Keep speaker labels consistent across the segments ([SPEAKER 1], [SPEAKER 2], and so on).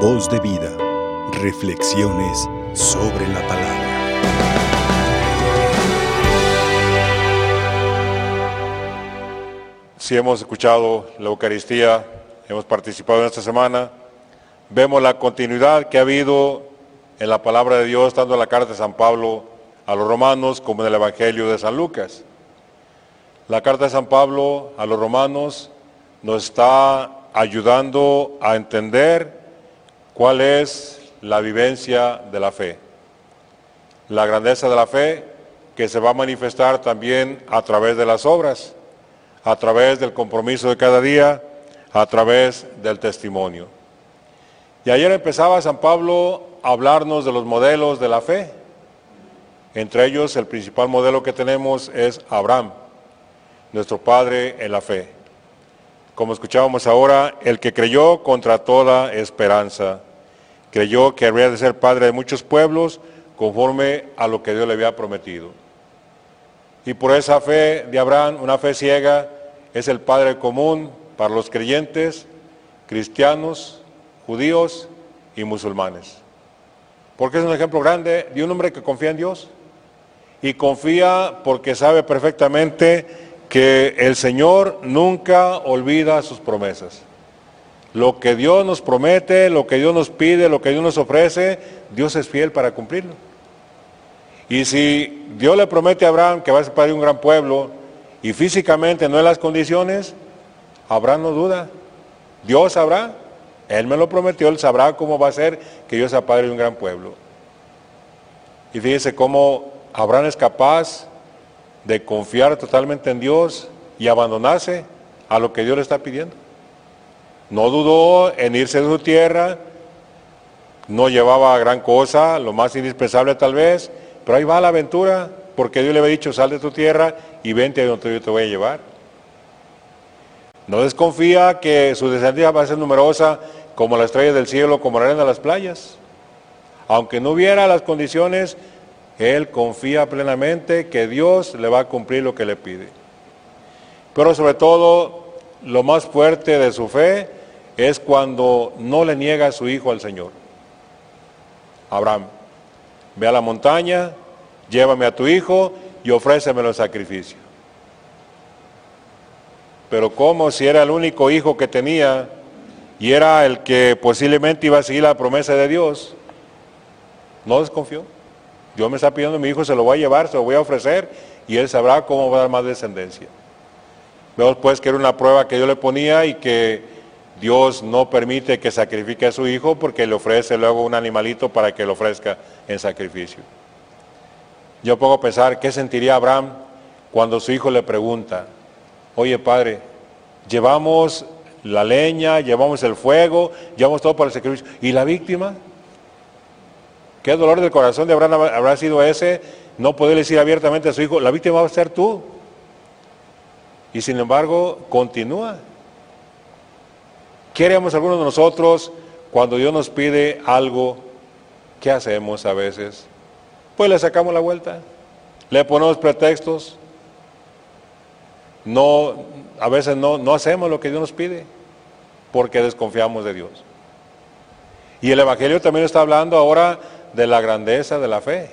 [SPEAKER 1] Voz de vida. Reflexiones sobre la palabra.
[SPEAKER 2] Si hemos escuchado la Eucaristía, hemos participado en esta semana, vemos la continuidad que ha habido en la palabra de Dios, tanto en la carta de San Pablo a los romanos como en el Evangelio de San Lucas. La carta de San Pablo a los romanos nos está ayudando a entender cuál es la vivencia de la fe. La grandeza de la fe que se va a manifestar también a través de las obras, a través del compromiso de cada día, a través del testimonio. Y ayer empezaba San Pablo a hablarnos de los modelos de la fe. Entre ellos el principal modelo que tenemos es Abraham, nuestro padre en la fe. Como escuchábamos ahora, el que creyó contra toda esperanza, creyó que habría de ser padre de muchos pueblos conforme a lo que Dios le había prometido. Y por esa fe de Abraham, una fe ciega, es el Padre común para los creyentes, cristianos, judíos y musulmanes. Porque es un ejemplo grande de un hombre que confía en Dios. Y confía porque sabe perfectamente que el Señor nunca olvida sus promesas. Lo que Dios nos promete, lo que Dios nos pide, lo que Dios nos ofrece, Dios es fiel para cumplirlo. Y si Dios le promete a Abraham que va a ser padre de un gran pueblo y físicamente no en las condiciones, Abraham no duda. Dios sabrá, Él me lo prometió, Él sabrá cómo va a ser que yo sea padre de un gran pueblo. Y fíjese cómo Abraham es capaz de confiar totalmente en Dios y abandonarse a lo que Dios le está pidiendo. No dudó en irse de su tierra, no llevaba gran cosa, lo más indispensable tal vez, pero ahí va la aventura, porque Dios le había dicho, sal de tu tierra y vente a donde yo te voy a llevar. No desconfía que su descendencia va a ser numerosa como la estrella del cielo, como la arena de las playas. Aunque no hubiera las condiciones, él confía plenamente que Dios le va a cumplir lo que le pide. Pero sobre todo, lo más fuerte de su fe es cuando no le niega a su hijo al Señor. Abraham, ve a la montaña, llévame a tu hijo y ofrécemelo en sacrificio. Pero como si era el único hijo que tenía y era el que posiblemente iba a seguir la promesa de Dios, no desconfió. Dios me está pidiendo a mi hijo, se lo voy a llevar, se lo voy a ofrecer y él sabrá cómo va a dar más descendencia. Vemos pues que era una prueba que yo le ponía y que Dios no permite que sacrifique a su hijo porque le ofrece luego un animalito para que lo ofrezca en sacrificio. Yo a pensar qué sentiría Abraham cuando su hijo le pregunta, oye padre, llevamos la leña, llevamos el fuego, llevamos todo para el sacrificio, ¿y la víctima? Qué dolor del corazón de Abraham habrá sido ese, no poder decir abiertamente a su hijo, la víctima va a ser tú. Y sin embargo, continúa. ¿Qué haríamos algunos de nosotros cuando Dios nos pide algo? ¿Qué hacemos a veces? Pues le sacamos la vuelta, le ponemos pretextos, no, a veces no, no hacemos lo que Dios nos pide porque desconfiamos de Dios. Y el Evangelio también está hablando ahora de la grandeza de la fe.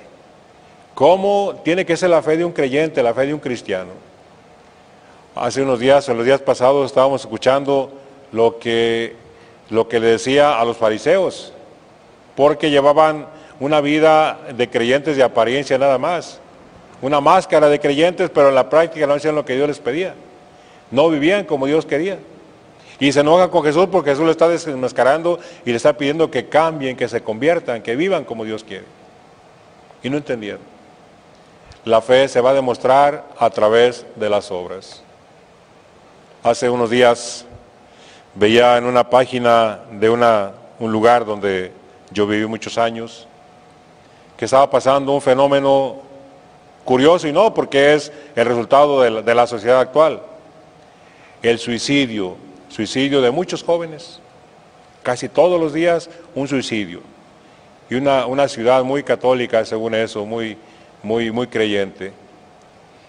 [SPEAKER 2] ¿Cómo tiene que ser la fe de un creyente, la fe de un cristiano? Hace unos días, en los días pasados, estábamos escuchando lo que, lo que le decía a los fariseos, porque llevaban una vida de creyentes de apariencia nada más, una máscara de creyentes, pero en la práctica no hacían lo que Dios les pedía, no vivían como Dios quería. Y se enojan con Jesús porque Jesús le está desmascarando y le está pidiendo que cambien, que se conviertan, que vivan como Dios quiere. Y no entendieron. La fe se va a demostrar a través de las obras. Hace unos días veía en una página de una, un lugar donde yo viví muchos años, que estaba pasando un fenómeno curioso y no porque es el resultado de la, sociedad actual. El suicidio, suicidio de muchos jóvenes, casi todos los días un suicidio. Y una, una ciudad muy católica, según eso, muy, muy, muy creyente.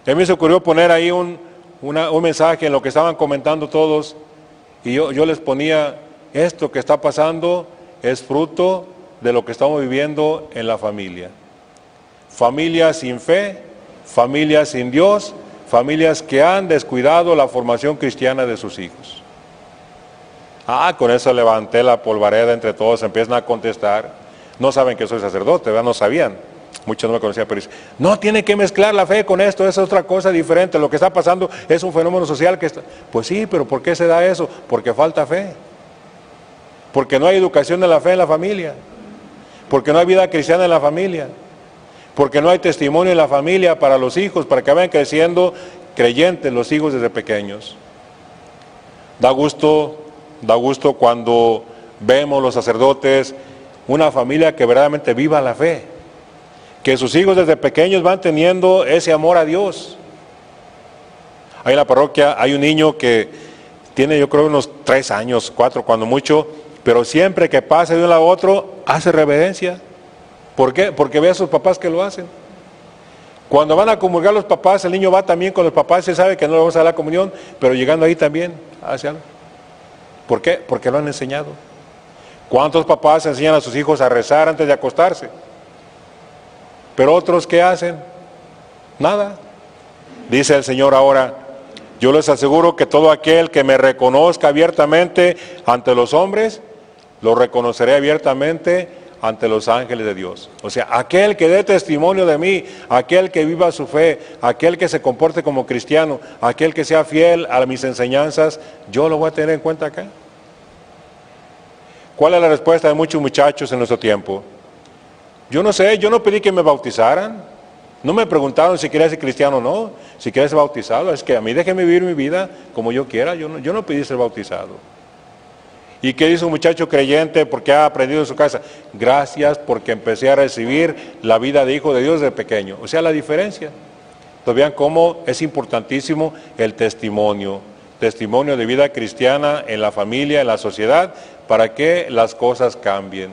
[SPEAKER 2] A mí se ocurrió poner ahí un, un mensaje en lo que estaban comentando todos, y yo, yo les ponía, esto que está pasando es fruto de lo que estamos viviendo en la familia. Familias sin fe, familias sin Dios, familias que han descuidado la formación cristiana de sus hijos. Ah, con eso levanté la polvareda entre todos, empiezan a contestar. No saben que soy sacerdote, ¿verdad? No sabían. Muchos no me conocían, pero dicen, no tiene que mezclar la fe con esto, es otra cosa diferente. Lo que está pasando es un fenómeno social que está... Pues sí, pero ¿por qué se da eso? Porque falta fe. Porque no hay educación de la fe en la familia. Porque no hay vida cristiana en la familia. Porque no hay testimonio en la familia para los hijos, para que vayan creciendo creyentes los hijos desde pequeños. Da gusto, da gusto cuando vemos los sacerdotes una familia que verdaderamente viva la fe que sus hijos desde pequeños van teniendo ese amor a Dios. Ahí en la parroquia hay un niño que tiene yo creo unos tres años, cuatro cuando mucho, pero siempre que pasa de un lado a otro hace reverencia. ¿Por qué? Porque ve a sus papás que lo hacen. Cuando van a comulgar los papás, el niño va también con los papás, se sabe que no le vamos a dar la comunión, pero llegando ahí también hace algo. ¿Por qué? Porque lo han enseñado. ¿Cuántos papás enseñan a sus hijos a rezar antes de acostarse? Pero otros, ¿qué hacen? Nada. Dice el Señor ahora, yo les aseguro que todo aquel que me reconozca abiertamente ante los hombres, lo reconoceré abiertamente ante los ángeles de Dios. O sea, aquel que dé testimonio de mí, aquel que viva su fe, aquel que se comporte como cristiano, aquel que sea fiel a mis enseñanzas, yo lo voy a tener en cuenta acá. ¿Cuál es la respuesta de muchos muchachos en nuestro tiempo? Yo no sé, yo no pedí que me bautizaran. No me preguntaron si quería ser cristiano o no, si quería ser bautizado. Es que a mí déjeme vivir mi vida como yo quiera. Yo no, yo no pedí ser bautizado. ¿Y qué dice un muchacho creyente porque ha aprendido en su casa? Gracias porque empecé a recibir la vida de hijo de Dios desde pequeño. O sea, la diferencia. Entonces vean cómo es importantísimo el testimonio. Testimonio de vida cristiana en la familia, en la sociedad, para que las cosas cambien,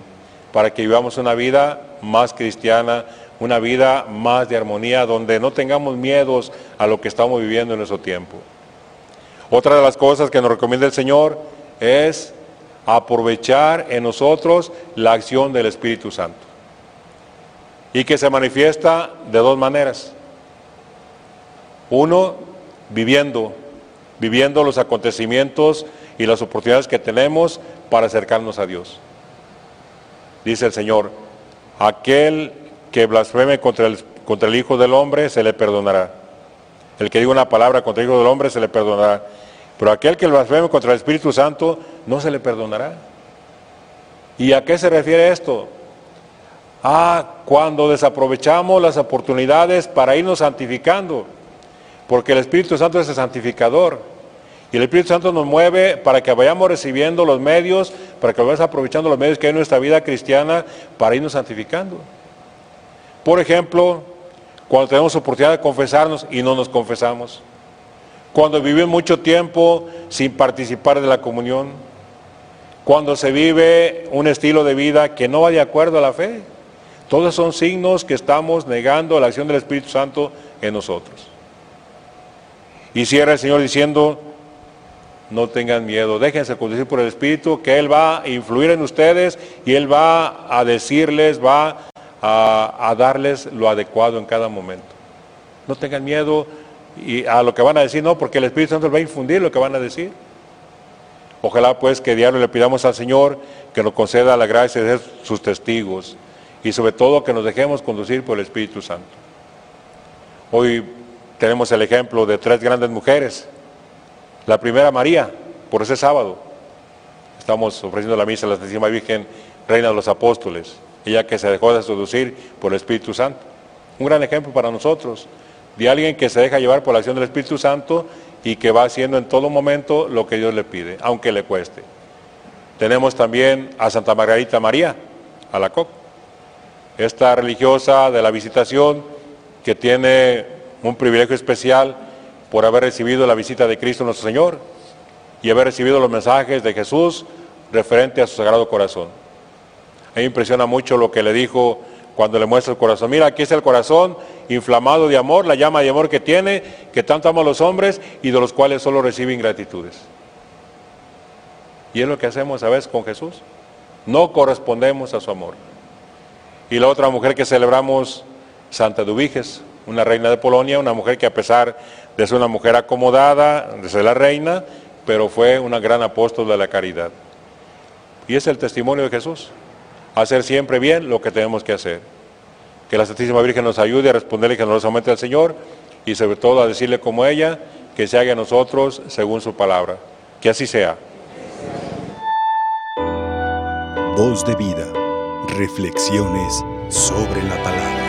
[SPEAKER 2] para que vivamos una vida más cristiana, una vida más de armonía, donde no tengamos miedos a lo que estamos viviendo en nuestro tiempo. Otra de las cosas que nos recomienda el Señor es aprovechar en nosotros la acción del Espíritu Santo y que se manifiesta de dos maneras. Uno, viviendo, viviendo los acontecimientos y las oportunidades que tenemos para acercarnos a Dios. Dice el Señor, Aquel que blasfeme contra el, contra el Hijo del Hombre se le perdonará. El que diga una palabra contra el Hijo del Hombre se le perdonará. Pero aquel que blasfeme contra el Espíritu Santo no se le perdonará. ¿Y a qué se refiere esto? Ah, cuando desaprovechamos las oportunidades para irnos santificando. Porque el Espíritu Santo es el santificador. Y el Espíritu Santo nos mueve para que vayamos recibiendo los medios, para que vayamos aprovechando los medios que hay en nuestra vida cristiana para irnos santificando. Por ejemplo, cuando tenemos oportunidad de confesarnos y no nos confesamos. Cuando vivimos mucho tiempo sin participar de la comunión. Cuando se vive un estilo de vida que no va de acuerdo a la fe. Todos son signos que estamos negando la acción del Espíritu Santo en nosotros. Y cierra el Señor diciendo, no tengan miedo, déjense conducir por el Espíritu, que Él va a influir en ustedes y Él va a decirles, va a, darles lo adecuado en cada momento. No tengan miedo a lo que van a decir, no, porque el Espíritu Santo va a infundir lo que van a decir. Ojalá pues que diario le pidamos al Señor que nos conceda la gracia de ser sus testigos y sobre todo que nos dejemos conducir por el Espíritu Santo. Hoy tenemos el ejemplo de tres grandes mujeres la primera María, por ese sábado. Estamos ofreciendo la misa a la Santísima Virgen, Reina de los Apóstoles, ella que se dejó de seducir por el Espíritu Santo. Un gran ejemplo para nosotros, de alguien que se deja llevar por la acción del Espíritu Santo y que va haciendo en todo momento lo que Dios le pide, aunque le cueste. Tenemos también a Santa Margarita María, a la COC, esta religiosa de la visitación que tiene un privilegio especial por haber recibido la visita de Cristo nuestro Señor y haber recibido los mensajes de Jesús referente a su sagrado corazón. A mí me impresiona mucho lo que le dijo cuando le muestra el corazón. Mira, aquí está el corazón inflamado de amor, la llama de amor que tiene, que tanto ama a los hombres y de los cuales solo recibe ingratitudes. Y es lo que hacemos a veces con Jesús. no correspondemos a su amor. Y la otra mujer que celebramos, Santa Dubiges, una reina de Polonia, una mujer que a pesar de ser una mujer acomodada, de ser la reina, pero fue una gran apóstol de la caridad. Y es el testimonio de Jesús, hacer siempre bien lo que tenemos que hacer. Que la Santísima Virgen nos ayude a responderle generosamente al Señor y sobre todo a decirle como ella, que se haga a nosotros según su palabra. Que así sea.
[SPEAKER 1] Voz de vida. Reflexiones sobre la palabra.